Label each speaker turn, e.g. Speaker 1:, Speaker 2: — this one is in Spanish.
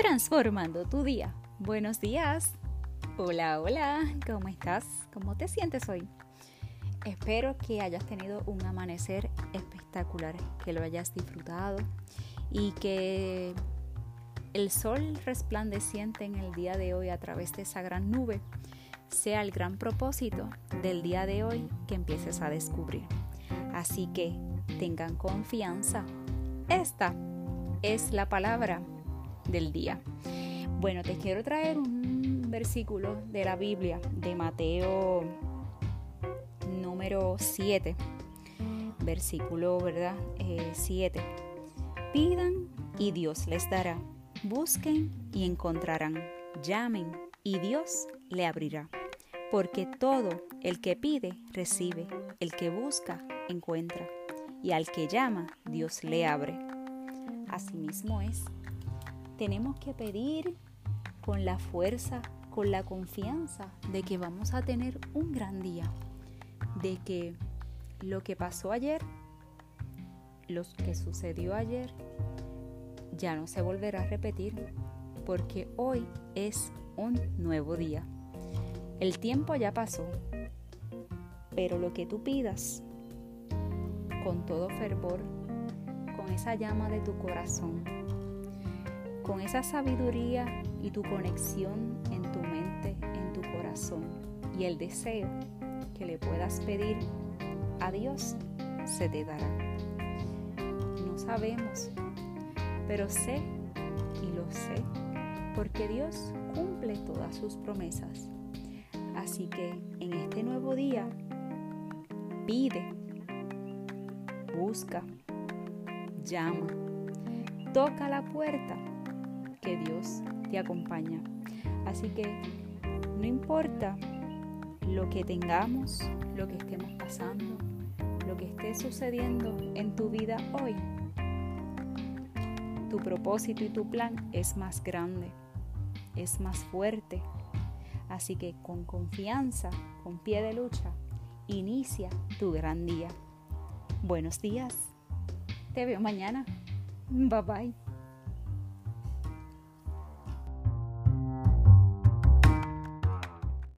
Speaker 1: transformando tu día. Buenos días. Hola, hola. ¿Cómo estás? ¿Cómo te sientes hoy? Espero que hayas tenido un amanecer espectacular, que lo hayas disfrutado y que el sol resplandeciente en el día de hoy a través de esa gran nube sea el gran propósito del día de hoy que empieces a descubrir. Así que tengan confianza. Esta es la palabra del día. Bueno, te quiero traer un versículo de la Biblia de Mateo número 7, versículo, ¿verdad? 7. Eh, Pidan y Dios les dará. Busquen y encontrarán. Llamen y Dios le abrirá. Porque todo el que pide, recibe. El que busca, encuentra. Y al que llama, Dios le abre. Asimismo es tenemos que pedir con la fuerza, con la confianza de que vamos a tener un gran día, de que lo que pasó ayer, lo que sucedió ayer, ya no se volverá a repetir, porque hoy es un nuevo día. El tiempo ya pasó, pero lo que tú pidas, con todo fervor, con esa llama de tu corazón, con esa sabiduría y tu conexión en tu mente, en tu corazón y el deseo que le puedas pedir a Dios se te dará. No sabemos, pero sé y lo sé porque Dios cumple todas sus promesas. Así que en este nuevo día, pide, busca, llama, toca la puerta Dios te acompaña. Así que no importa lo que tengamos, lo que estemos pasando, lo que esté sucediendo en tu vida hoy, tu propósito y tu plan es más grande, es más fuerte. Así que con confianza, con pie de lucha, inicia tu gran día. Buenos días. Te veo mañana. Bye bye.